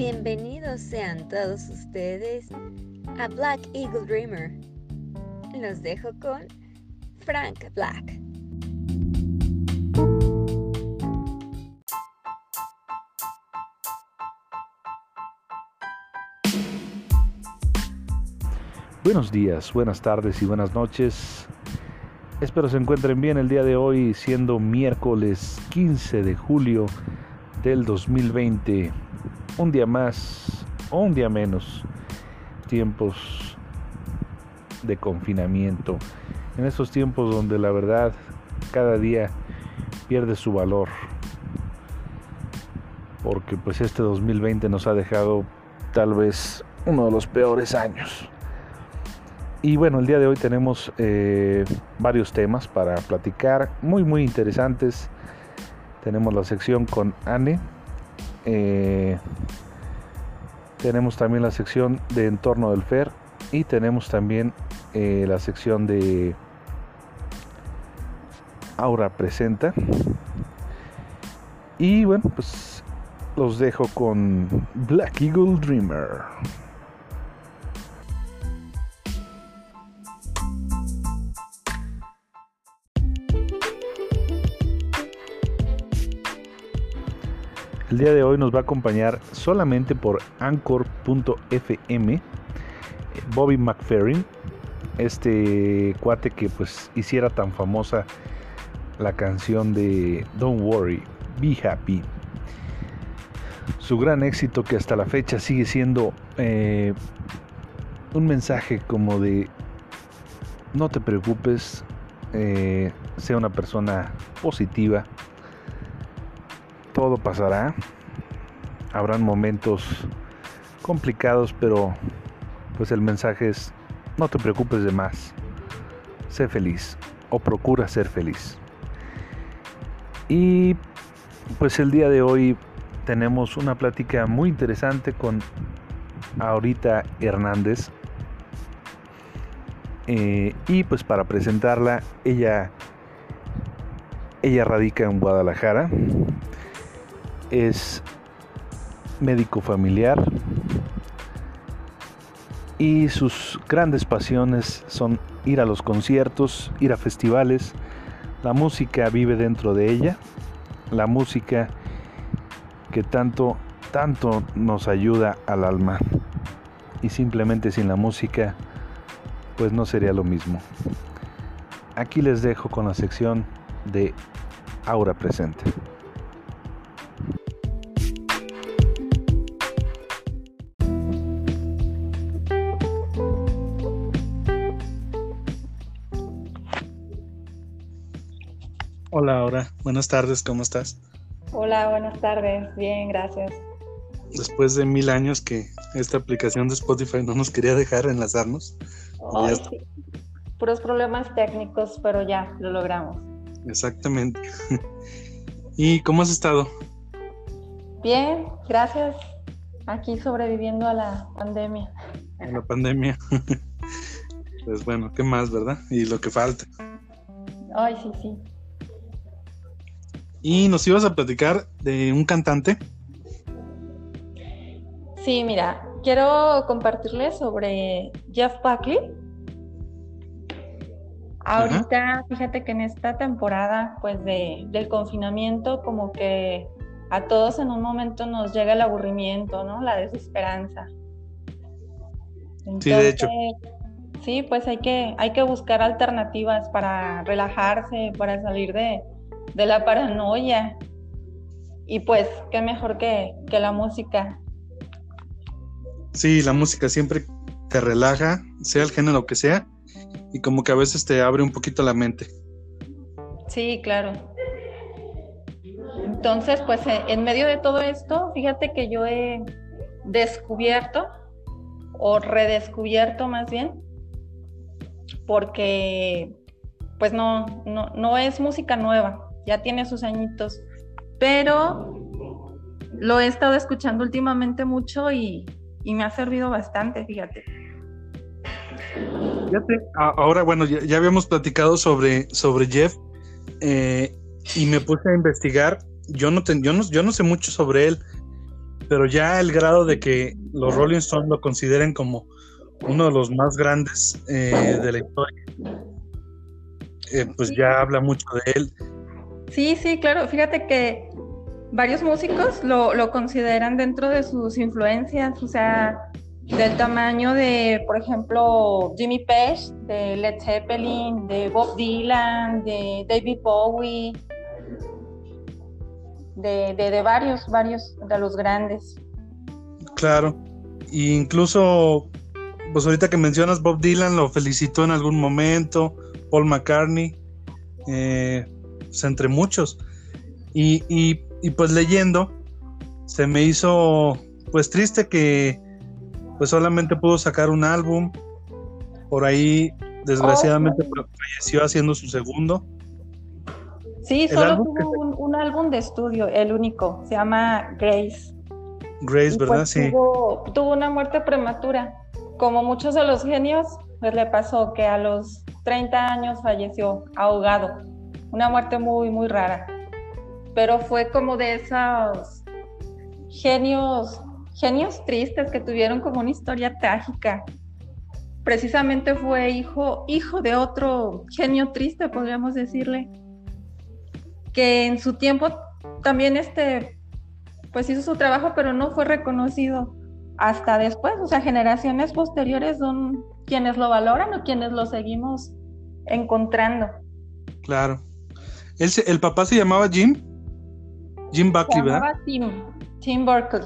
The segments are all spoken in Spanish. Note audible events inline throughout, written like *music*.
Bienvenidos sean todos ustedes a Black Eagle Dreamer. Los dejo con Frank Black. Buenos días, buenas tardes y buenas noches. Espero se encuentren bien el día de hoy, siendo miércoles 15 de julio del 2020. Un día más o un día menos. Tiempos de confinamiento. En estos tiempos donde la verdad cada día pierde su valor. Porque pues este 2020 nos ha dejado tal vez uno de los peores años. Y bueno, el día de hoy tenemos eh, varios temas para platicar, muy muy interesantes. Tenemos la sección con Anne. Eh, tenemos también la sección de entorno del FER. Y tenemos también eh, la sección de Aura Presenta. Y bueno, pues los dejo con Black Eagle Dreamer. El día de hoy nos va a acompañar solamente por anchor.fm Bobby McFerrin, este cuate que pues hiciera tan famosa la canción de Don't Worry, Be Happy. Su gran éxito que hasta la fecha sigue siendo eh, un mensaje como de no te preocupes, eh, sea una persona positiva, todo pasará. Habrán momentos complicados, pero pues el mensaje es no te preocupes de más. Sé feliz o procura ser feliz. Y pues el día de hoy tenemos una plática muy interesante con Ahorita Hernández. Eh, y pues para presentarla, ella, ella radica en Guadalajara es médico familiar y sus grandes pasiones son ir a los conciertos, ir a festivales. La música vive dentro de ella, la música que tanto, tanto nos ayuda al alma. Y simplemente sin la música, pues no sería lo mismo. Aquí les dejo con la sección de Aura Presente. Hola, Aura. Buenas tardes, ¿cómo estás? Hola, buenas tardes. Bien, gracias. Después de mil años que esta aplicación de Spotify no nos quería dejar enlazarnos. Sí. Puros problemas técnicos, pero ya lo logramos. Exactamente. *laughs* ¿Y cómo has estado? Bien, gracias. Aquí sobreviviendo a la pandemia. A la pandemia. *laughs* pues bueno, ¿qué más, verdad? Y lo que falta. Ay, sí, sí. Y nos ibas a platicar de un cantante. Sí, mira, quiero compartirles sobre Jeff Buckley. Ahorita, fíjate que en esta temporada, pues, de, del confinamiento, como que a todos en un momento nos llega el aburrimiento, ¿no? La desesperanza. sí, de hecho. Sí, pues hay que, hay que buscar alternativas para relajarse, para salir de, de la paranoia. Y pues, qué mejor que, que la música. Sí, la música siempre te relaja, sea el género que sea, y como que a veces te abre un poquito la mente. Sí, claro. Entonces, pues en medio de todo esto, fíjate que yo he descubierto, o redescubierto más bien, porque pues no, no, no es música nueva, ya tiene sus añitos, pero lo he estado escuchando últimamente mucho y, y me ha servido bastante, fíjate. Fíjate, ahora bueno, ya, ya, habíamos platicado sobre, sobre Jeff eh, y me puse a investigar. Yo no, ten, yo no, yo no sé mucho sobre él, pero ya el grado de que los Rolling Stones lo consideren como uno de los más grandes eh, de la historia, eh, pues ya habla mucho de él. Sí, sí, claro. Fíjate que varios músicos lo, lo consideran dentro de sus influencias, o sea, del tamaño de, por ejemplo, Jimmy Page, de Led Zeppelin, de Bob Dylan, de David Bowie, de, de, varios, varios de los grandes. Claro, e incluso, pues ahorita que mencionas Bob Dylan, lo felicitó en algún momento, Paul McCartney, eh, pues entre muchos. Y, y, y pues leyendo, se me hizo pues triste que pues solamente pudo sacar un álbum. Por ahí, desgraciadamente, Oh, falleció haciendo su segundo. Sí, El solo tuvo que- un, un álbum de estudio, el único, se llama Grace. Grace, Y, ¿verdad? pues, Sí. Tuvo, tuvo una muerte prematura. Como muchos de los genios, pues le pasó que a los 30 años falleció ahogado. Una muerte muy, muy rara. Pero fue como de esos genios, genios tristes que tuvieron como una historia trágica. Precisamente fue hijo, hijo de otro genio triste, podríamos decirle, que en su tiempo también este, pues hizo su trabajo, pero no fue reconocido hasta después. O sea, generaciones posteriores son quienes lo valoran o quienes lo seguimos encontrando. Claro. Él se- el papá se llamaba Jim. Jim Se Buckley, ¿verdad? llamaba Tim, Tim Burkle.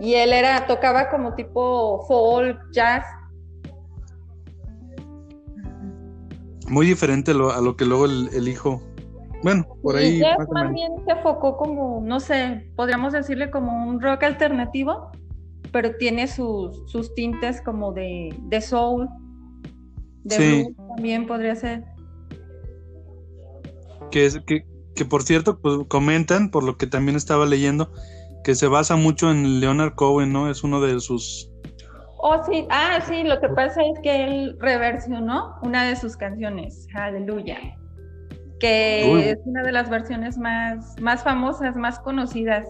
Y él era, tocaba como tipo folk, jazz. Muy diferente lo- a lo que luego el, el hijo. Bueno, por y ahí. más menos. bien se enfocó como, no sé, podríamos decirle como un rock alternativo, pero tiene sus, sus tintes como de, de soul, de Sí. blues también podría ser. Que, es- que, que por cierto, pues, comentan, por lo que también estaba leyendo, que se basa mucho en Leonard Cohen, ¿no? Es uno de sus. Oh, sí, ah, sí, lo que pasa es que él reversionó una de sus canciones, Aleluya, que Uy. es una de las versiones más, más famosas, más conocidas.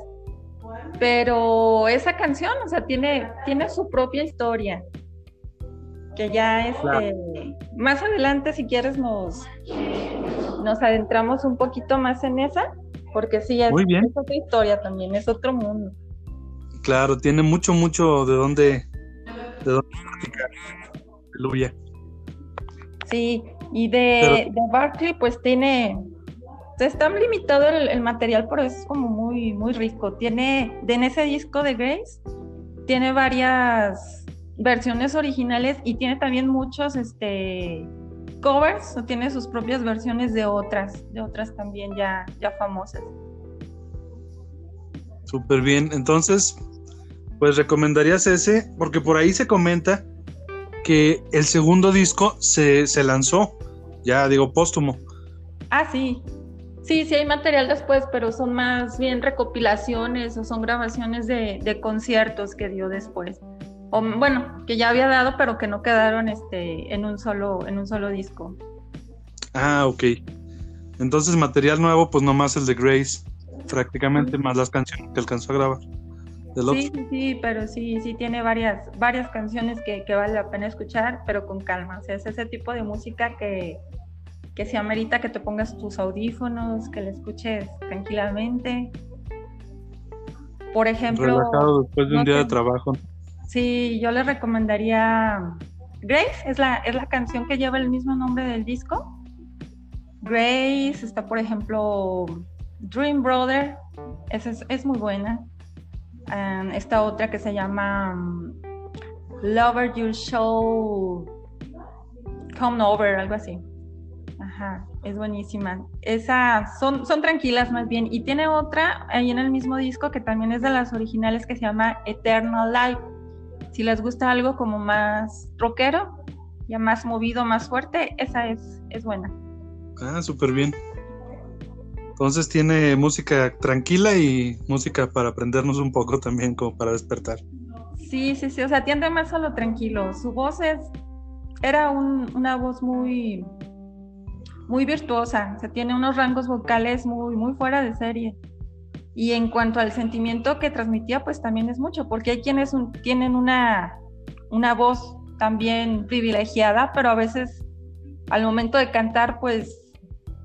Pero esa canción, o sea, tiene, tiene su propia historia. Que ya este, Claro. más adelante, si quieres, nos, nos adentramos un poquito más en esa, porque sí, es, Muy bien. es otra historia también, es otro mundo. Claro, tiene mucho, mucho de dónde. De dónde platicar. Aleluya. Sí, y de, Pero- de Barkley pues tiene, está limitado el, el material, pero es como muy, muy rico. Tiene, de en ese disco de Grace, tiene varias versiones originales y tiene también muchos este, covers, o tiene sus propias versiones de otras, de otras también ya, ya famosas. Súper bien. Entonces, pues recomendarías ese, porque por ahí se comenta que el segundo disco se, se lanzó, ya digo póstumo. Ah, sí. Sí, sí hay material después, pero son más bien recopilaciones o son grabaciones de, de conciertos que dio después. O, bueno, que ya había dado, pero que no quedaron este, en, un solo, en un solo disco. Ah, ok. Entonces, material nuevo, pues nomás el de Grace, prácticamente, más las canciones que alcanzó a grabar. Sí, sí, sí, pero sí, sí tiene varias, varias canciones que, que vale la pena escuchar, pero con calma. O sea, es ese tipo de música que, que se amerita que te pongas tus audífonos, que la escuches tranquilamente. Por ejemplo, Relajado después de un no día de trabajo. Sí, yo le recomendaría Grace, es la, es la canción que lleva el mismo nombre del disco. Grace, está por ejemplo Dream Brother, esa es, es muy buena. Esta otra que se llama um, Lover You Show Come Over, algo así. Ajá, es buenísima. Esas son, son tranquilas más bien. Y tiene otra ahí en el mismo disco que también es de las originales que se llama Eternal Life. Si les gusta algo como más rockero, ya más movido, más fuerte, esa es, es buena. Ah, súper bien. Entonces tiene música tranquila y música para aprendernos un poco también, como para despertar. Sí, sí, sí, o sea, tiende más a lo tranquilo. Su voz es, era un- una voz muy, muy virtuosa, o sea, tiene unos rangos vocales muy, muy fuera de serie. Y en cuanto al sentimiento que transmitía, pues también es mucho, porque hay quienes tienen una, una voz también privilegiada, pero a veces al momento de cantar, pues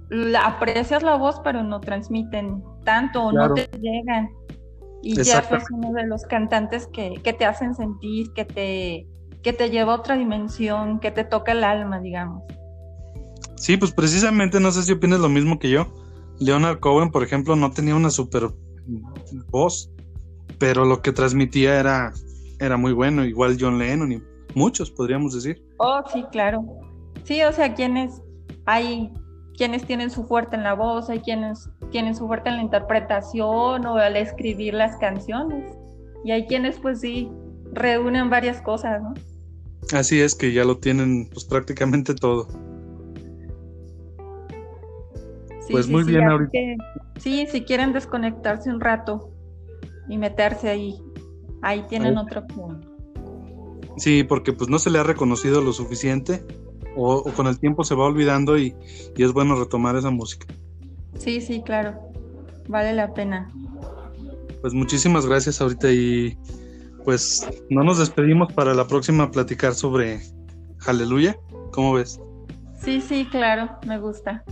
la, aprecias la voz, pero no transmiten tanto o no te llegan. Y ya es uno de los cantantes que, que, te hacen sentir, que te, que te lleva a otra dimensión, que te toca el alma, digamos. Sí, pues precisamente, no sé si opinas lo mismo que yo. Leonard Cohen, por ejemplo, no tenía una super voz, pero lo que transmitía era, era muy bueno, igual John Lennon y muchos, podríamos decir. Oh, sí, claro. Sí, o sea, quienes hay quienes tienen su fuerte en la voz, hay quienes tienen su fuerte en la interpretación o al escribir las canciones. Y hay quienes pues sí reúnen varias cosas, ¿no? Así es que ya lo tienen pues prácticamente todo. Pues muy bien ahorita. sí, si quieren desconectarse un rato y meterse ahí, ahí tienen otro punto. Sí, porque pues no se le ha reconocido lo suficiente o, con el tiempo se va olvidando y, y, es bueno retomar esa música. Sí, sí, claro, vale la pena. Pues muchísimas gracias ahorita y pues no nos despedimos para la próxima platicar sobre Aleluya, ¿cómo ves? Sí, sí, claro, me gusta.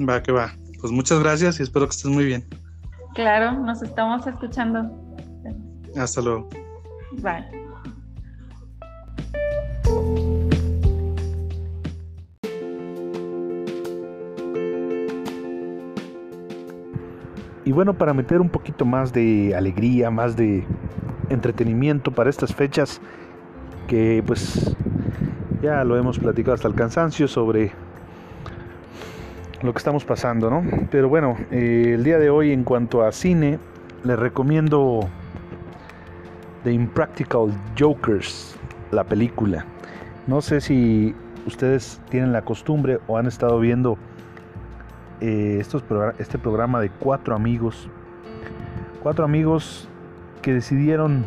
Va, que va. Pues muchas gracias y espero que estés muy bien. Claro, nos estamos escuchando. Hasta luego. Bye. Y bueno, para meter un poquito más de alegría, más de entretenimiento para estas fechas que pues ya lo hemos platicado hasta el cansancio sobre lo que estamos pasando, ¿no? Pero bueno, eh, el día de hoy en cuanto a cine, les recomiendo The Impractical Jokers, la película. No sé si ustedes tienen la costumbre o han estado viendo eh, estos este programa de cuatro amigos. Cuatro amigos que decidieron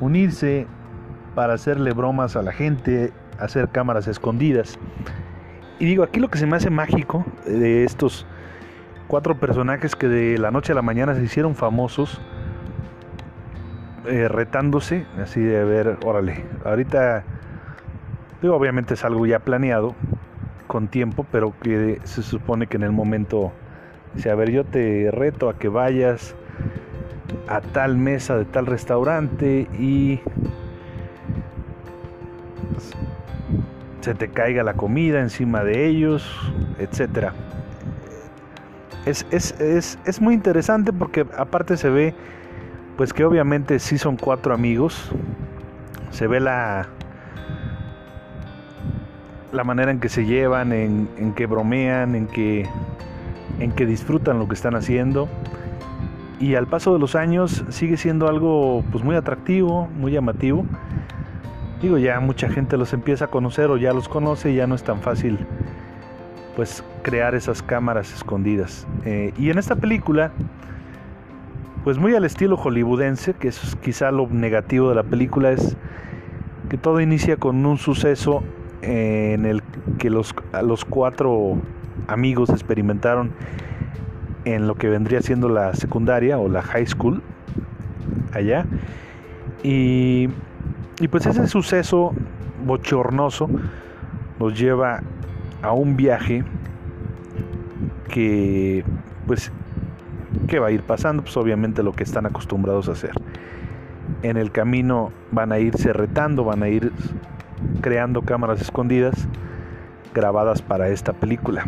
unirse para hacerle bromas a la gente, hacer cámaras escondidas. Y digo, aquí lo que se me hace mágico de estos cuatro personajes que de la noche a la mañana se hicieron famosos, eh, retándose, así de ver, órale, ahorita, digo, obviamente es algo ya planeado con tiempo, pero que se supone que en el momento, si a ver, yo te reto a que vayas a tal mesa de tal restaurante y se te caiga la comida encima de ellos, etc. Es, es, muy interesante porque aparte se ve, pues que obviamente sí son cuatro amigos, se ve la, la manera en que se llevan, en, en que bromean, en que, en disfrutan lo que están haciendo. Y al paso de los años sigue siendo algo pues muy atractivo, muy llamativo digo, ya mucha gente los empieza a conocer o ya los conoce y ya no es tan fácil pues crear esas cámaras escondidas. Eh, y en esta película, pues muy al estilo hollywoodense, que es quizá lo negativo de la película, es que todo inicia con un suceso en el que los, los cuatro amigos experimentaron en lo que vendría siendo la secundaria o la high school allá. Y y pues ese suceso bochornoso nos lleva a un viaje que pues que va a ir pasando, pues obviamente lo que están acostumbrados a hacer. En el camino van a irse retando, van a ir creando cámaras escondidas grabadas para esta película.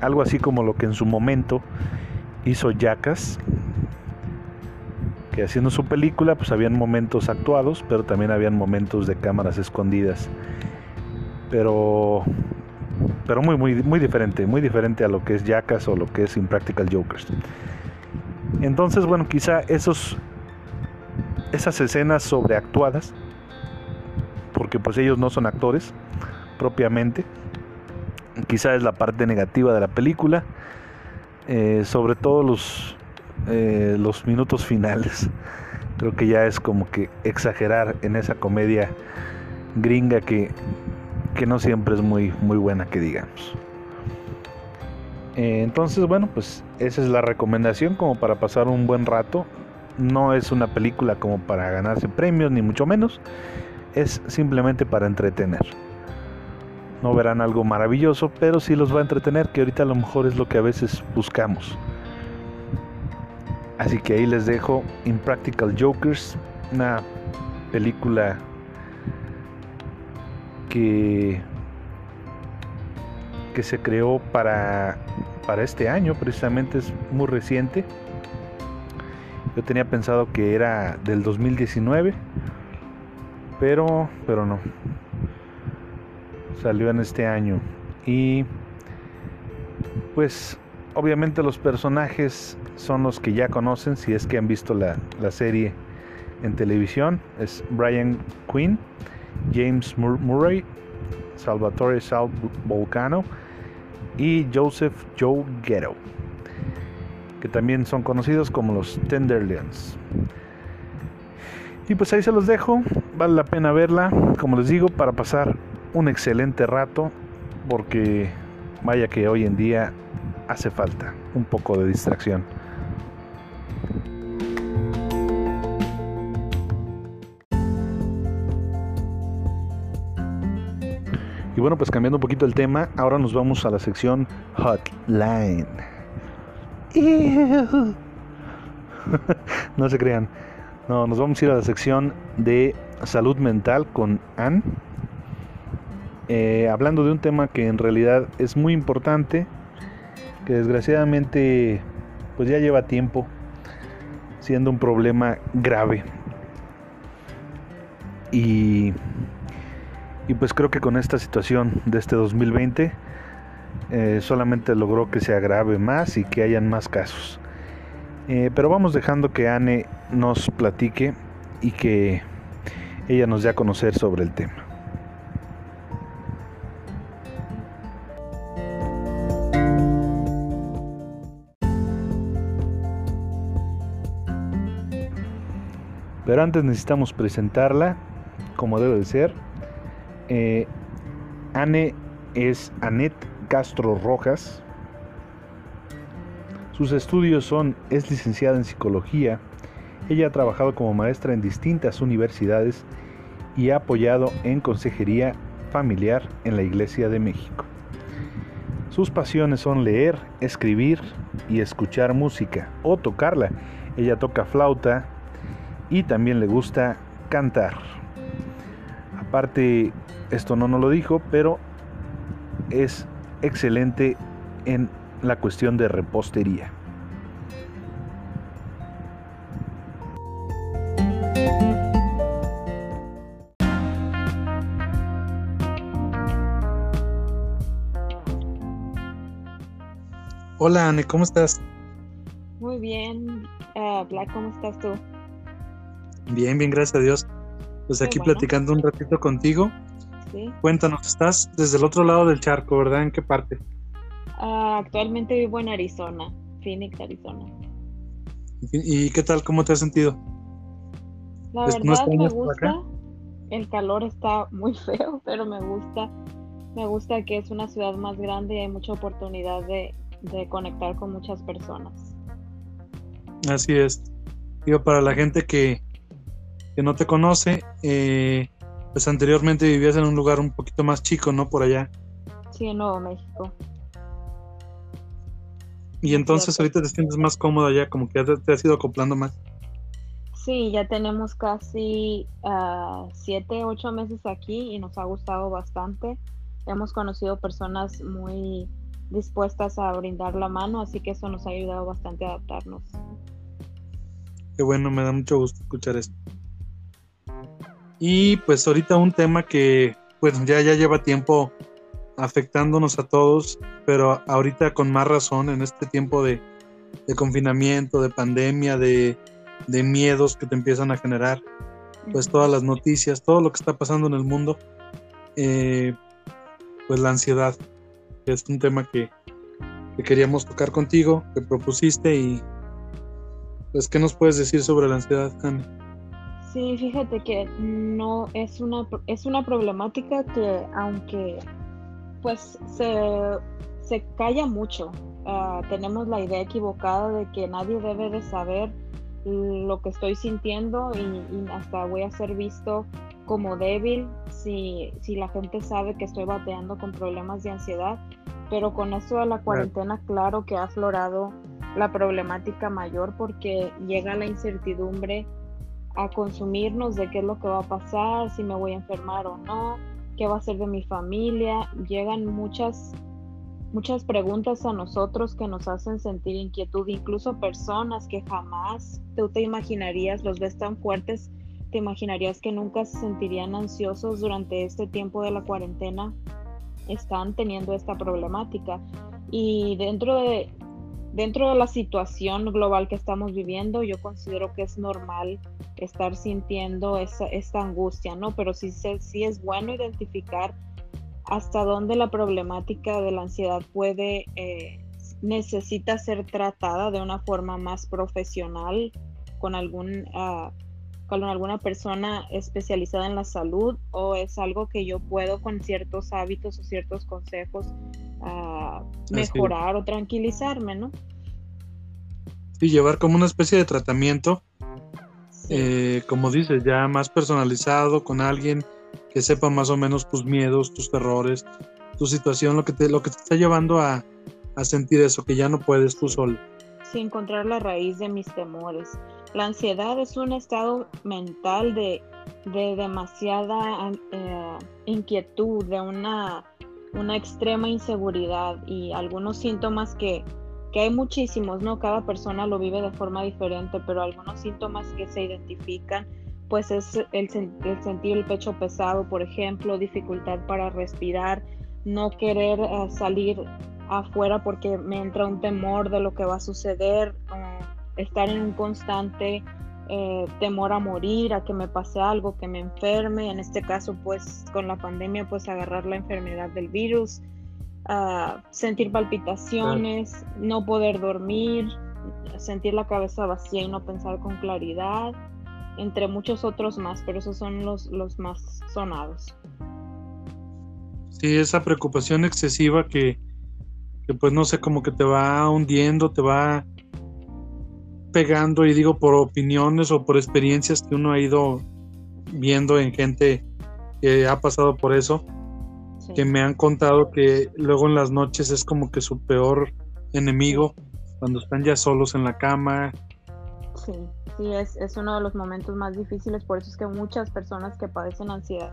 Algo así como lo que en su momento hizo Jackass que haciendo su película pues habían momentos actuados, pero también habían momentos de cámaras escondidas. Pero pero muy muy muy diferente, muy diferente a lo que es Jackass o lo que es Impractical Jokers. Entonces, bueno, quizá esos esas escenas sobreactuadas porque pues ellos no son actores propiamente. Quizá es la parte negativa de la película. Eh, sobre todo los eh, los minutos finales. Creo que ya es como que exagerar en esa comedia gringa que, que no siempre es muy, muy buena, que digamos. Eh, entonces, bueno, pues esa es la recomendación como para pasar un buen rato. No es una película como para ganarse premios, ni mucho menos. Es simplemente para entretener. No verán algo maravilloso, pero sí los va a entretener, que ahorita a lo mejor es lo que a veces buscamos. Así que ahí les dejo Impractical Jokers, una película que, que se creó para, para este año, precisamente es muy reciente. Yo tenía pensado que era del 2019, pero, pero no. Salió en este año. Y pues obviamente los personajes son los que ya conocen si es que han visto la, la serie en televisión. Es Brian Quinn, James Murray, Salvatore Sal Volcano y Joseph Joe Ghetto, que también son conocidos como los Tenderlands. Y pues ahí se los dejo, vale la pena verla, como les digo, para pasar un excelente rato, porque vaya que hoy en día hace falta un poco de distracción. Bueno, pues cambiando un poquito el tema, ahora nos vamos a la sección Hotline. *laughs* no se crean. No, nos vamos a ir a la sección de salud mental con Anne. Eh, hablando de un tema que en realidad es muy importante, que desgraciadamente pues ya lleva tiempo siendo un problema grave. Y y pues creo que con esta situación de este 2020 eh, solamente logró que se agrave más y que hayan más casos. Eh, pero vamos dejando que Anne nos platique y que ella nos dé a conocer sobre el tema. Pero antes necesitamos presentarla como debe de ser eh, Anne es Annette Castro Rojas. Sus estudios son, es licenciada en psicología. Ella ha trabajado como maestra en distintas universidades y ha apoyado en consejería familiar en la Iglesia de México. Sus pasiones son leer, escribir y escuchar música o tocarla. Ella toca flauta y también le gusta cantar. Aparte esto no nos lo dijo, pero es excelente en la cuestión de repostería. Hola, Anne, ¿cómo estás? Muy bien. Uh, Black, ¿cómo estás tú? Bien, bien, gracias a Dios. Pues aquí platicando un ratito contigo Cuéntanos, estás desde el otro lado del charco, ¿verdad? ¿En qué parte? Ah, actualmente vivo en Arizona, Phoenix, Arizona. ¿Y qué tal? ¿Cómo te has sentido? La verdad me gusta. El calor está muy *laughs* feo, pero me gusta. Me gusta que es una ciudad más grande y hay mucha oportunidad de, conectar con muchas personas. Así es. Digo, para la gente que, que no te conoce, eh, pues anteriormente vivías en un lugar un poquito más chico, ¿no? Por allá. Sí, en Nuevo México. Y entonces ahorita te sientes más cómodo allá, como que te, has ido acoplando más. Sí, ya tenemos casi uh, siete, ocho meses aquí y nos ha gustado bastante. Hemos conocido personas muy dispuestas a brindar la mano, así que eso nos ha ayudado bastante a adaptarnos. Qué bueno, me da mucho gusto escuchar esto. Y pues ahorita un tema que pues ya, ya lleva tiempo afectándonos a todos, pero ahorita con más razón en este tiempo de, confinamiento, de pandemia, de, miedos que te empiezan a generar, pues todas las noticias, todo lo que está pasando en el mundo, eh, pues la ansiedad, que es un tema que, que queríamos tocar contigo, que propusiste y pues ¿qué nos puedes decir sobre la ansiedad, Ana? Sí, fíjate que no es una es una problemática que aunque pues se, se calla mucho, ah, tenemos la idea equivocada de que nadie debe de saber lo que estoy sintiendo y, hasta voy a ser visto como débil si, si, la gente sabe que estoy bateando con problemas de ansiedad. Pero con esto de la cuarentena, claro que ha aflorado la problemática mayor porque llega la incertidumbre a consumirnos de qué es lo que va a pasar, si me voy a enfermar o no, qué va a ser de mi familia. Llegan muchas muchas preguntas a nosotros que nos hacen sentir inquietud, incluso personas que jamás tú te imaginarías, los ves tan fuertes, te imaginarías que nunca se sentirían ansiosos durante este tiempo de la cuarentena, están teniendo esta problemática. Y dentro de, dentro de la situación global que estamos viviendo, yo considero que es normal estar sintiendo esa, esta angustia, ¿no? Pero sí, sí es bueno identificar hasta dónde la problemática de la ansiedad puede, eh, necesita ser tratada de una forma más profesional con algún... Uh, con alguna persona especializada en la salud o es algo que yo puedo con ciertos hábitos o ciertos consejos uh, mejorar o tranquilizarme, ¿no? Sí, llevar como una especie de tratamiento, eh, como dices, ya más personalizado con alguien que sepa más o menos tus miedos, tus terrores, tu situación, lo que te, lo que te está llevando a, sentir eso, que ya no puedes tú solo. Sí, encontrar la raíz de mis temores. La ansiedad es un estado mental de, demasiada eh, inquietud, de una, una extrema inseguridad y algunos síntomas que, que hay muchísimos, ¿no? Cada persona lo vive de forma diferente, pero algunos síntomas que se identifican pues es el, sentir el pecho pesado, por ejemplo, dificultad para respirar, no querer eh, salir afuera porque me entra un temor de lo que va a suceder, estar en un constante eh, temor a morir, a que me pase algo, que me enferme, en este caso pues con la pandemia pues agarrar la enfermedad del virus, sentir palpitaciones, no poder dormir, sentir la cabeza vacía y no pensar con claridad entre muchos otros más, pero esos son los, los más sonados. Sí, esa preocupación excesiva que, que pues no sé, como que te va hundiendo, te va pegando y digo por opiniones o por experiencias que uno ha ido viendo en gente que ha pasado por eso, que me han contado que luego en las noches es como que su peor enemigo, cuando están ya solos en la cama. Sí sí es, es uno de los momentos más difíciles, por eso es que muchas personas que padecen ansiedad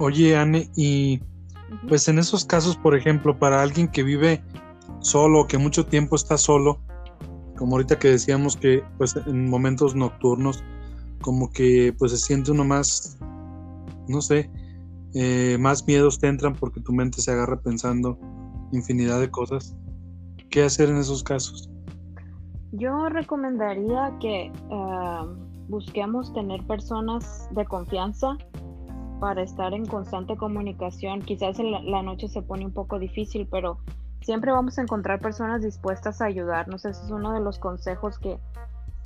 Oye, Anne, y pues en esos casos, por ejemplo, para alguien que vive solo, que mucho tiempo está solo, como ahorita que decíamos que pues en momentos nocturnos, como que pues se siente uno más no sé, eh, más miedos te entran porque tu mente se agarra pensando infinidad de cosas. ¿Qué hacer en esos casos? Yo recomendaría que eh, busquemos tener personas de confianza para estar en constante comunicación. Quizás la noche se pone un poco difícil, pero siempre vamos a encontrar personas dispuestas a ayudarnos. Ese es uno de los consejos que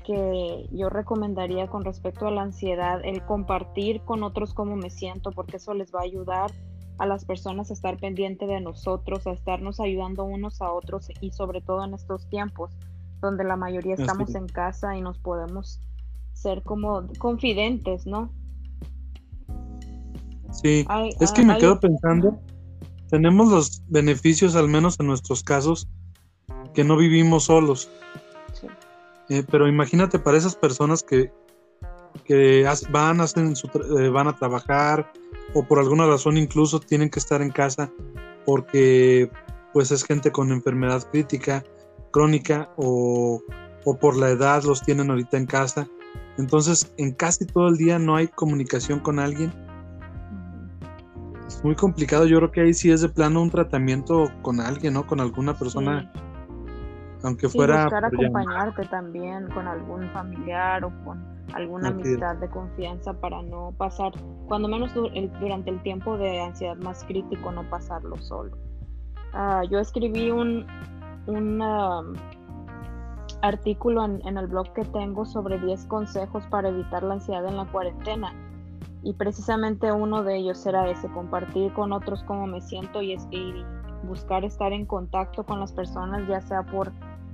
que yo recomendaría con respecto a la ansiedad, el compartir con otros cómo me siento, porque eso les va a ayudar a las personas a estar pendiente de nosotros, a estarnos ayudando unos a otros y sobre todo en estos tiempos donde la mayoría estamos en casa y nos podemos ser como confidentes, ¿no? Sí, es que me quedo pensando, tenemos los beneficios, al menos en nuestros casos, que no vivimos solos. Eh, pero imagínate para esas personas que, van, hacen eh, van a trabajar o por alguna razón incluso tienen que estar en casa porque pues es gente con enfermedad crítica, crónica o, o por la edad los tienen ahorita en casa. Entonces en casi todo el día no hay comunicación con alguien. Muy complicado, yo creo que ahí sí es de plano un tratamiento con alguien, ¿no? Con alguna persona aunque fuera buscar acompañarte también con algún familiar o con alguna amistad de confianza para no pasar, cuando menos durante el tiempo de ansiedad más crítico, no pasarlo solo. Ah, yo escribí un, un artículo en, en, el blog que tengo sobre 10 consejos para evitar la ansiedad en la cuarentena. Y precisamente uno de ellos era ese, compartir con otros cómo me siento y, y buscar estar en contacto con las personas, ya sea por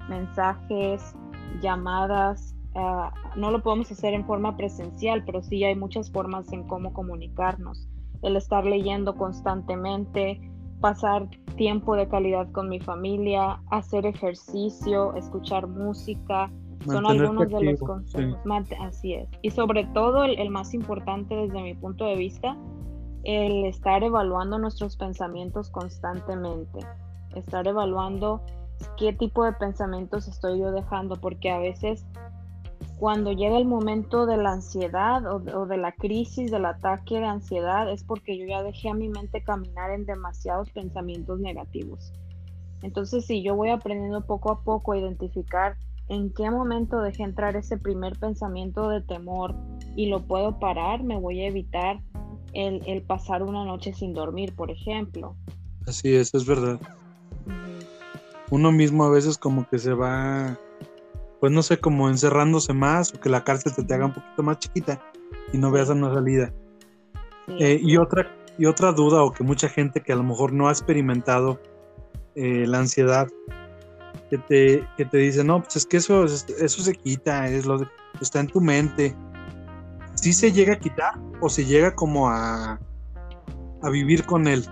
mensajes, llamadas. Uh, no lo podemos hacer en forma presencial, pero sí hay muchas formas en cómo comunicarnos. El estar leyendo constantemente, pasar tiempo de calidad con mi familia, hacer ejercicio, escuchar música, son algunos de los consejos. Así es. Y sobre todo, el, el, más importante desde mi punto de vista, el estar evaluando nuestros pensamientos constantemente. Estar evaluando qué tipo de pensamientos estoy yo dejando, porque a veces cuando llega el momento de la ansiedad o, o, de la crisis, del ataque de ansiedad, es porque yo ya dejé a mi mente caminar en demasiados pensamientos negativos. Entonces, si yo voy aprendiendo poco a poco a identificar en qué momento dejé entrar ese primer pensamiento de temor y lo puedo parar, me voy a evitar el, el pasar una noche sin dormir, por ejemplo. Así es, es verdad. Uno mismo a veces como que se va pues no sé, como encerrándose más o que la cárcel se te haga un poquito más chiquita y no veas una salida. Eh, y, otra, y otra duda o que mucha gente que a lo mejor no ha experimentado eh, la ansiedad, que te, que te dice, no, pues es que eso, eso se quita, es lo está en tu mente. ¿Sí se llega a quitar o se llega como a, a vivir con él?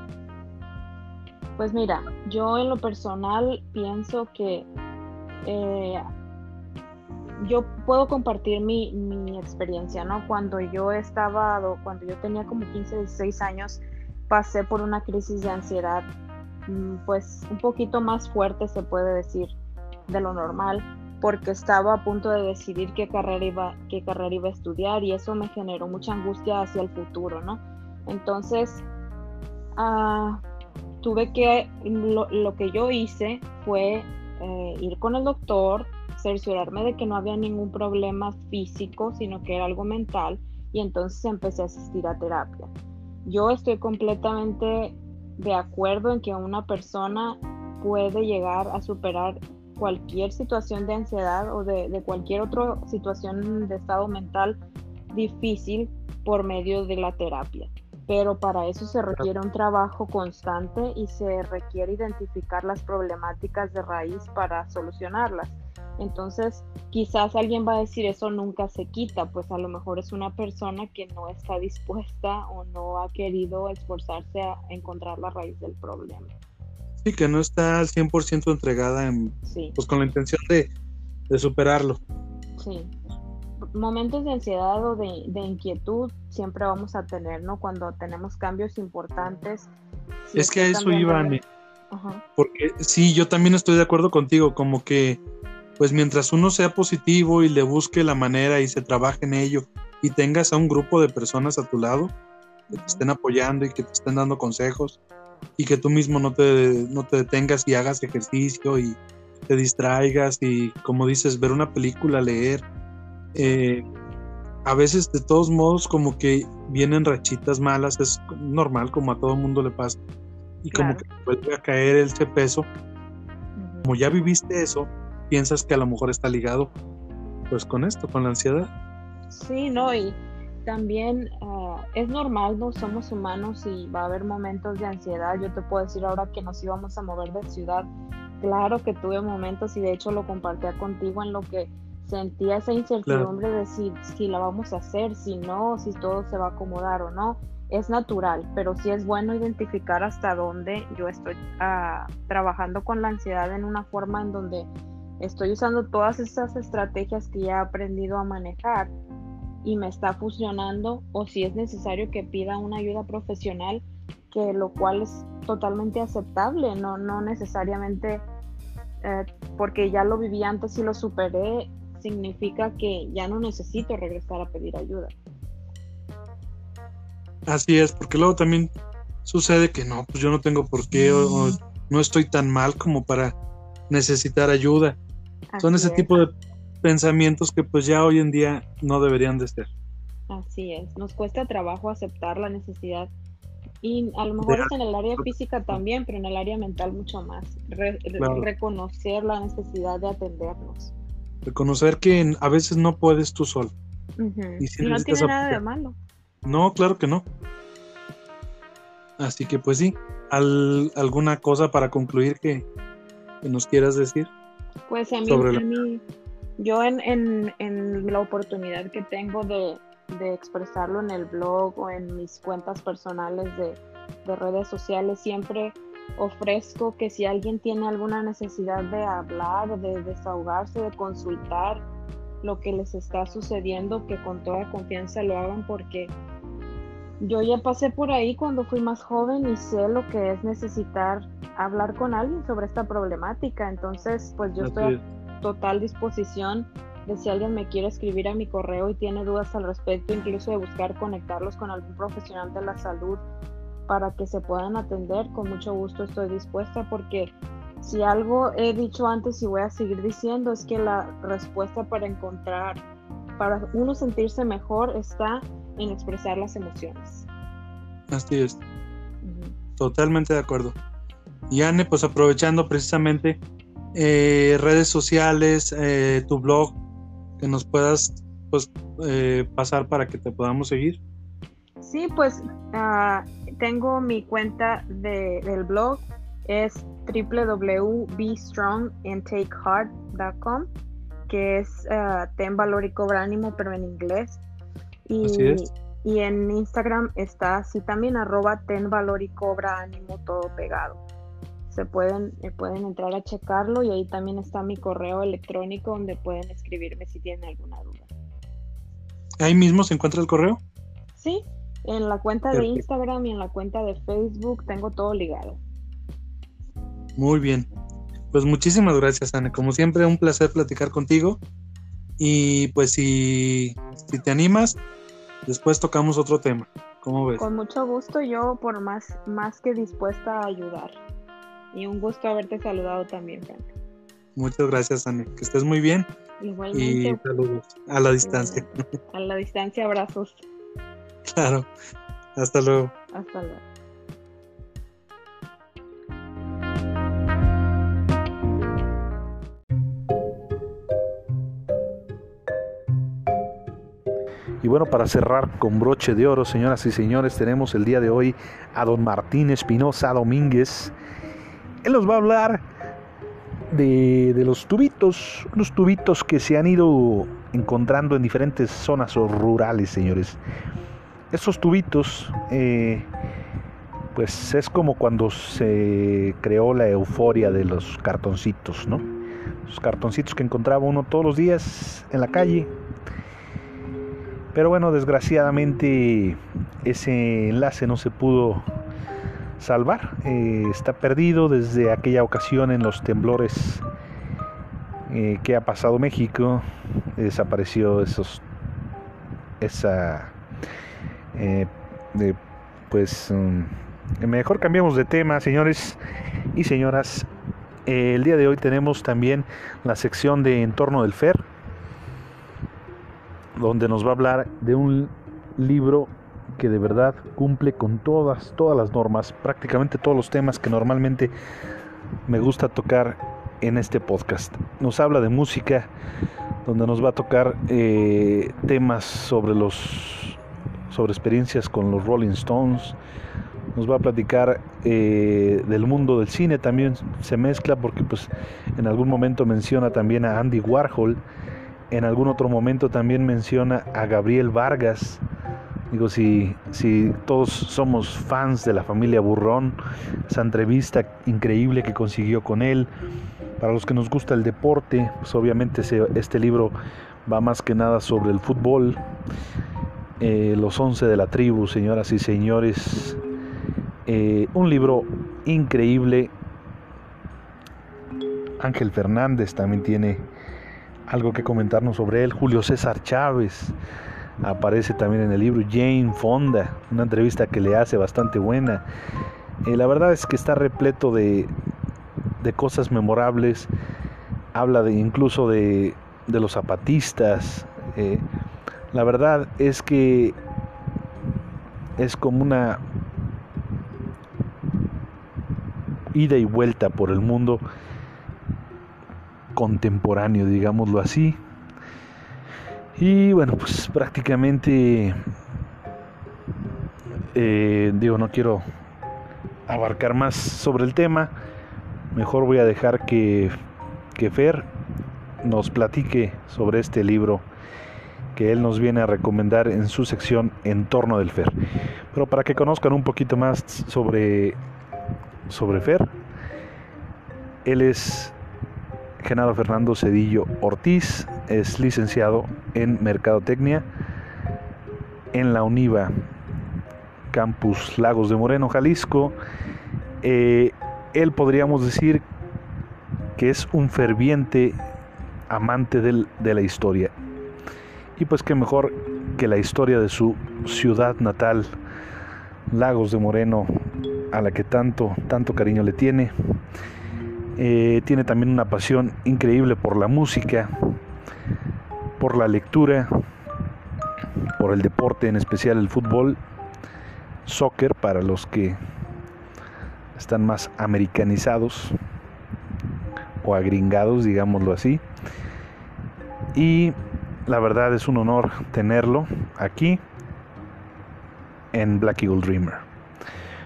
Pues mira, yo en lo personal pienso que eh, yo puedo compartir mi, mi, experiencia, ¿no? Cuando yo estaba, cuando yo tenía como 15, 16 años, pasé por una crisis de ansiedad, pues un poquito más fuerte se puede decir de lo normal, porque estaba a punto de decidir qué carrera iba, qué carrera iba a estudiar y eso me generó mucha angustia hacia el futuro, ¿no? Entonces, uh, tuve que, lo, lo, que yo hice fue eh, ir con el doctor, cerciorarme de que no había ningún problema físico, sino que era algo mental, y entonces empecé a asistir a terapia. Yo estoy completamente de acuerdo en que una persona puede llegar a superar cualquier situación de ansiedad o de, cualquier otra situación de estado mental difícil por medio de la terapia. Pero para eso se requiere un trabajo constante y se requiere identificar las problemáticas de raíz para solucionarlas. Entonces, quizás alguien va a decir eso nunca se quita, pues a lo mejor es una persona que no está dispuesta o no ha querido esforzarse a encontrar la raíz del problema. Sí, que no está al 100% entregada en, pues con la intención de, de, superarlo. Sí. Momentos de ansiedad o de, de, inquietud siempre vamos a tener, ¿no? Cuando tenemos cambios importantes. Si es que a eso iba, Porque sí, yo también estoy de acuerdo contigo, como que pues mientras uno sea positivo y le busque la manera y se trabaje en ello y tengas a un grupo de personas a tu lado que te estén apoyando y que te estén dando consejos y que tú mismo no te, no te detengas y hagas ejercicio y te distraigas y como dices, ver una película, leer. Eh, a veces de todos modos como que vienen rachitas malas, es normal como a todo mundo le pasa y como que vuelve a caer ese peso. Como ya viviste eso, piensas que a lo mejor está ligado pues con esto, con la ansiedad. Sí, no, y también uh, es normal, ¿no? Somos humanos y va a haber momentos de ansiedad. Yo te puedo decir ahora que nos íbamos a mover de ciudad, claro que tuve momentos y de hecho lo compartía contigo en lo que sentía esa incertidumbre claro. de si, si la vamos a hacer, si no, si todo se va a acomodar o no es natural, pero sí es bueno identificar hasta dónde yo estoy uh, trabajando con la ansiedad en una forma en donde estoy usando todas esas estrategias que ya he aprendido a manejar y me está funcionando o si es necesario que pida una ayuda profesional, que lo cual es totalmente aceptable, no, no necesariamente eh, porque ya lo viví antes y lo superé, significa que ya no necesito regresar a pedir ayuda. Así es, porque luego también sucede que no, pues yo no tengo por qué o, o no estoy tan mal como para necesitar ayuda. Así Son ese es. tipo de pensamientos que pues ya hoy en día no deberían de ser. Así es, nos cuesta trabajo aceptar la necesidad y a lo mejor es en el área física también, pero en el área mental mucho más, Re claro. reconocer la necesidad de atendernos. Reconocer que a veces no puedes tú solo. Y, si no tiene nada de malo. No, claro que no. Así que pues sí, ¿alguna cosa para concluir que, nos quieras decir? Pues a mí, yo en, en, en, la oportunidad que tengo de, de, expresarlo en el blog o en mis cuentas personales de, de redes sociales, siempre ofrezco que si alguien tiene alguna necesidad de hablar, de desahogarse, de consultar lo que les está sucediendo, que con toda confianza lo hagan porque yo ya pasé por ahí cuando fui más joven y sé lo que es necesitar hablar con alguien sobre esta problemática. Entonces, pues yo estoy a total disposición de si alguien me quiere escribir a mi correo y tiene dudas al respecto, incluso de buscar conectarlos con algún profesional de la salud para que se puedan atender, con mucho gusto estoy dispuesta porque si algo he dicho antes y voy a seguir diciendo es que la respuesta para encontrar, para uno sentirse mejor está en expresar las emociones. Así es. Totalmente de acuerdo. Y Anne, pues aprovechando precisamente eh, redes sociales, eh, tu blog, que nos puedas pues eh, pasar para que te podamos seguir. Sí, pues uh, tengo mi cuenta de, del blog, es www.bestrongandtakeheart.com, que es uh, ten valor y cobra ánimo, pero en inglés. Y, y en Instagram está así también, arroba ten valor y cobra ánimo, todo pegado. Se pueden, eh, pueden entrar a checarlo y ahí también está mi correo electrónico donde pueden escribirme si tienen alguna duda. ¿Ahí mismo se encuentra el correo? Sí, en la cuenta de Instagram y en la cuenta de Facebook tengo todo ligado. Muy bien. Pues muchísimas gracias, Ana. Como siempre, un placer platicar contigo. Y pues si, si te animas, después tocamos otro tema. ¿Cómo ves? Con mucho gusto, yo por más, más que dispuesta a ayudar. Y un gusto haberte saludado también, Frank. Muchas gracias, Ana. Que estés muy bien. Igualmente. Y saludos a la distancia. A la distancia, abrazos. Claro. Hasta luego. Hasta luego. Y bueno, para cerrar con broche de oro, señoras y señores, tenemos el día de hoy a don Martín Espinosa Domínguez. Él nos va a hablar de, de, los tubitos, unos tubitos que se han ido encontrando en diferentes zonas rurales, señores. Estos tubitos, eh, pues es como cuando se creó la euforia de los cartoncitos, ¿no? Los cartoncitos que encontraba uno todos los días en la calle. Pero bueno, desgraciadamente ese enlace no se pudo salvar. Eh, está perdido desde aquella ocasión en los temblores eh, que ha pasado México. Desapareció esos esa eh, pues mm, mejor cambiemos de tema, señores y señoras. el día de hoy tenemos también la sección de Entorno del Fer, donde nos va a hablar de un libro que de verdad cumple con todas, todas las normas, prácticamente todos los temas que normalmente me gusta tocar en este podcast. Nos habla de música, donde nos va a tocar eh, temas sobre los sobre experiencias con los Rolling Stones. Nos va a platicar eh, del mundo del cine, también se mezcla porque pues en algún momento menciona también a Andy Warhol, en algún otro momento también menciona a Gabriel Vargas. Digo, si, si todos somos fans de la familia Burrón, esa entrevista increíble que consiguió con él, para los que nos gusta el deporte, pues obviamente este libro va más que nada sobre el fútbol. Eh, los once de la tribu, señoras y señores. Eh, un libro increíble. Ángel Fernández también tiene algo que comentarnos sobre él. Julio César Chávez aparece también en el libro. Jane Fonda, una entrevista que le hace bastante buena. Eh, la verdad es que está repleto de, de cosas memorables. Habla de incluso de, de los zapatistas. La verdad es que es como una ida y vuelta por el mundo contemporáneo, digámoslo así. Y bueno, pues prácticamente, eh, digo, no quiero abarcar más sobre el tema. Mejor voy a dejar que, que Fer nos platique sobre este libro que él nos viene a recomendar en su sección En torno del Fer. Pero para que conozcan un poquito más sobre, sobre Fer, él es Genaro Fernando Cedillo Ortiz, es licenciado en Mercadotecnia en la UNIVA, Campus Lagos de Moreno, Jalisco. Eh, él podríamos decir que es un ferviente amante del, de la historia. Y pues qué mejor que la historia de su ciudad natal, Lagos de Moreno, a la que tanto, tanto cariño le tiene. Eh, tiene también una pasión increíble por la música, por la lectura, por el deporte, en especial el fútbol, soccer para los que están más americanizados o agringados, digámoslo así. Y la verdad es un honor tenerlo aquí en Black Eagle Dreamer.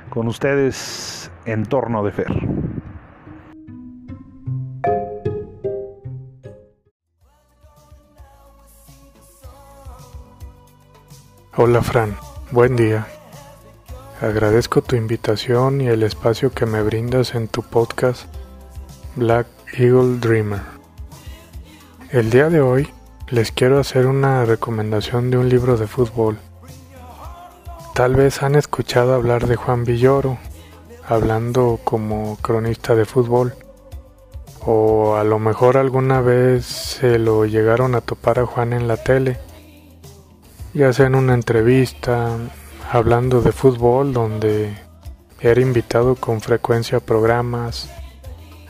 Con ustedes, en torno de Fer. Hola Fran, buen día. Agradezco tu invitación y el espacio que me brindas en tu podcast Black Eagle Dreamer. El día de hoy les quiero hacer una recomendación de un libro de fútbol. Tal vez han escuchado hablar de Juan Villoro, hablando como cronista de fútbol, o a lo mejor alguna vez se lo llegaron a topar a Juan en la tele, ya sea en una entrevista, hablando de fútbol, donde era invitado con frecuencia a programas,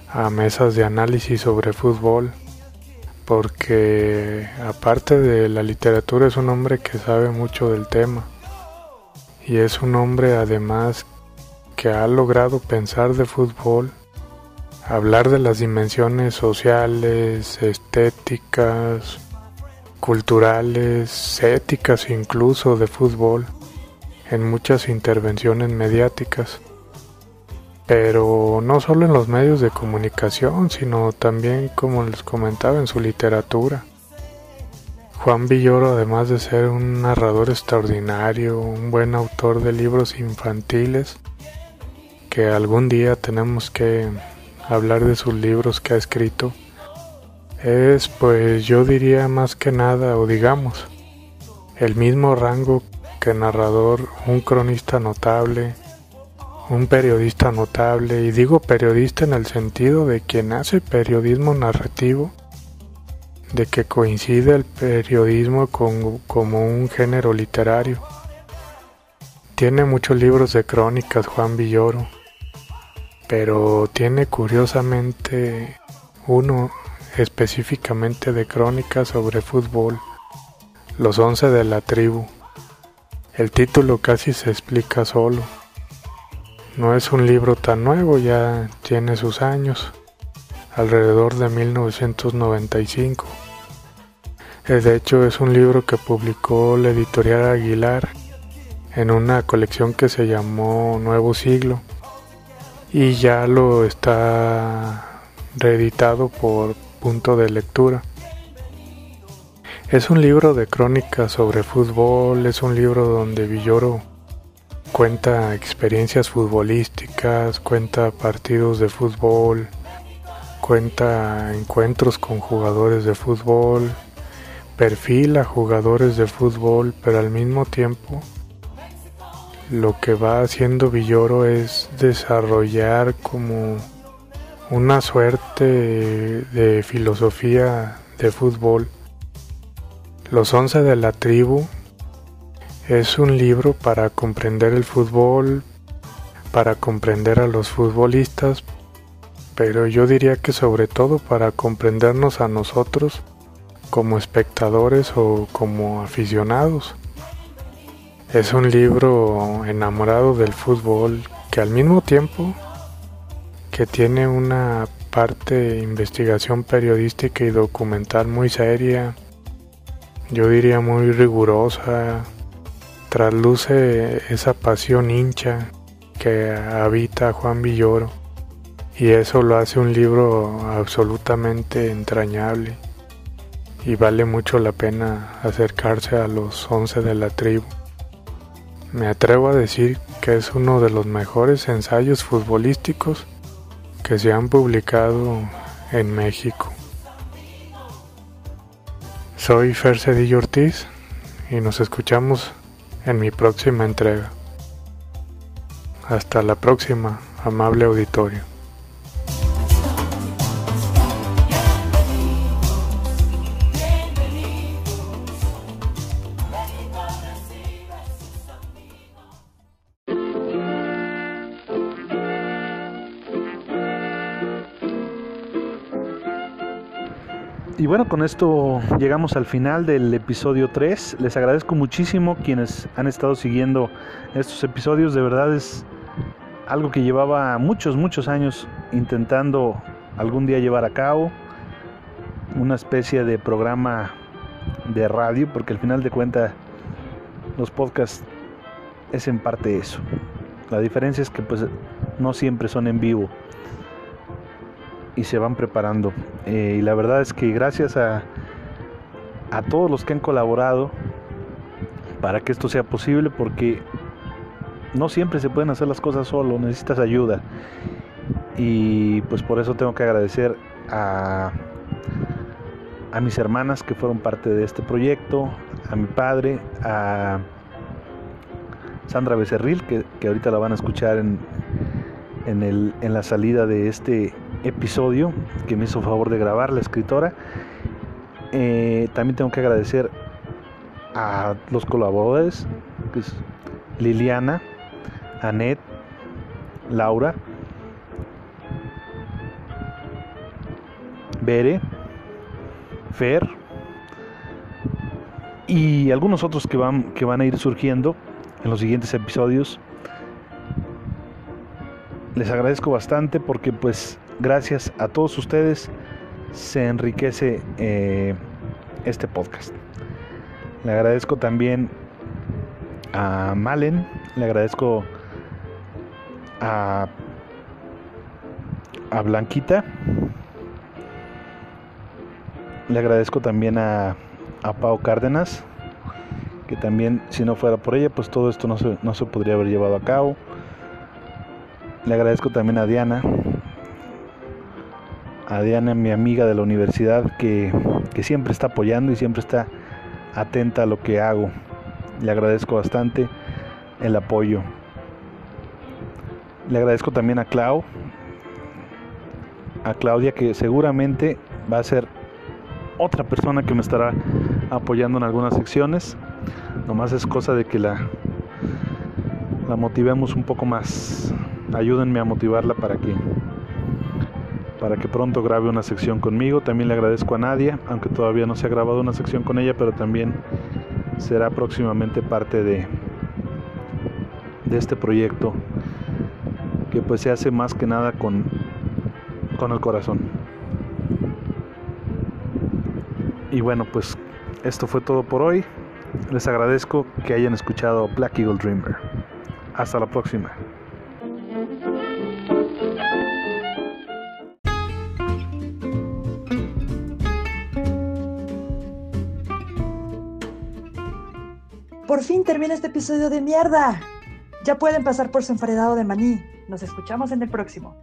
a mesas de análisis sobre fútbol porque aparte de la literatura es un hombre que sabe mucho del tema. Y es un hombre además que ha logrado pensar de fútbol, hablar de las dimensiones sociales, estéticas, culturales, éticas incluso de fútbol en muchas intervenciones mediáticas pero no solo en los medios de comunicación, sino también, como les comentaba, en su literatura. Juan Villoro, además de ser un narrador extraordinario, un buen autor de libros infantiles, que algún día tenemos que hablar de sus libros que ha escrito, es pues yo diría más que nada, o digamos, el mismo rango que narrador, un cronista notable, un periodista notable, y digo periodista en el sentido de quien hace periodismo narrativo, de que coincide el periodismo con, como un género literario. Tiene muchos libros de crónicas Juan Villoro, pero tiene curiosamente uno específicamente de crónicas sobre fútbol, Los Once de la Tribu. El título casi se explica solo. No es un libro tan nuevo, ya tiene sus años, alrededor de 1995. Eh, de hecho, es un libro que publicó la editorial Aguilar en una colección que se llamó Nuevo Siglo y ya lo está reeditado por punto de lectura. Es un libro de crónicas sobre fútbol, es un libro donde Villoro cuenta experiencias futbolísticas, cuenta partidos de fútbol, cuenta encuentros con jugadores de fútbol, perfila jugadores de fútbol, pero al mismo tiempo lo que va haciendo Villoro es desarrollar como una suerte de filosofía de fútbol. Los once de la tribu es un libro para comprender el fútbol, para comprender a los futbolistas, pero yo diría que sobre todo para comprendernos a nosotros como espectadores o como aficionados. Es un libro enamorado del fútbol que al mismo tiempo que tiene una parte de investigación periodística y documental muy seria, yo diría muy rigurosa, trasluce esa pasión hincha que habita Juan Villoro y eso lo hace un libro absolutamente entrañable y vale mucho la pena acercarse a los once de la tribu. Me atrevo a decir que es uno de los mejores ensayos futbolísticos que se han publicado en México. Soy Fer Cedillo Ortiz y nos escuchamos en mi próxima entrega. Hasta la próxima, amable auditorio. Bueno, con esto llegamos al final del episodio 3. Les agradezco muchísimo quienes han estado siguiendo estos episodios. De verdad es algo que llevaba muchos, muchos años intentando algún día llevar a cabo. Una especie de programa de radio, porque al final de cuentas los podcasts es en parte eso. La diferencia es que pues no siempre son en vivo y se van preparando. Eh, y la verdad es que gracias a, a todos los que han colaborado para que esto sea posible, porque no siempre se pueden hacer las cosas solo, necesitas ayuda. Y pues por eso tengo que agradecer a, a mis hermanas que fueron parte de este proyecto, a mi padre, a Sandra Becerril, que, que ahorita la van a escuchar en, en, el, en la salida de este episodio que me hizo favor de grabar la escritora. Eh, también tengo que agradecer a los colaboradores, que es Liliana, Anet, Laura, Bere, Fer y algunos otros que van, que van a ir surgiendo en los siguientes episodios. Les agradezco bastante porque pues gracias a todos ustedes se enriquece eh, este podcast. Le agradezco también a Malen, le agradezco a, a Blanquita, le agradezco también a, a Pau Cárdenas, que también si no fuera por ella, pues todo esto no se, no se podría haber llevado a cabo. Le agradezco también a Diana, a Diana, mi amiga de la universidad, que, que siempre está apoyando y siempre está atenta a lo que hago. Le agradezco bastante el apoyo. Le agradezco también a Clau, a Claudia, que seguramente va a ser otra persona que me estará apoyando en algunas secciones. Nomás es cosa de que la, la motivemos un poco más. Ayúdenme a motivarla para que para que pronto grabe una sección conmigo. También le agradezco a Nadia, aunque todavía no se ha grabado una sección con ella, pero también será próximamente parte de, de este proyecto que pues se hace más que nada con, con el corazón. Y bueno, pues esto fue todo por hoy. Les agradezco que hayan escuchado Black Eagle Dreamer. Hasta la próxima. Por fin termina este episodio de mierda. Ya pueden pasar por su emparedado de maní. Nos escuchamos en el próximo.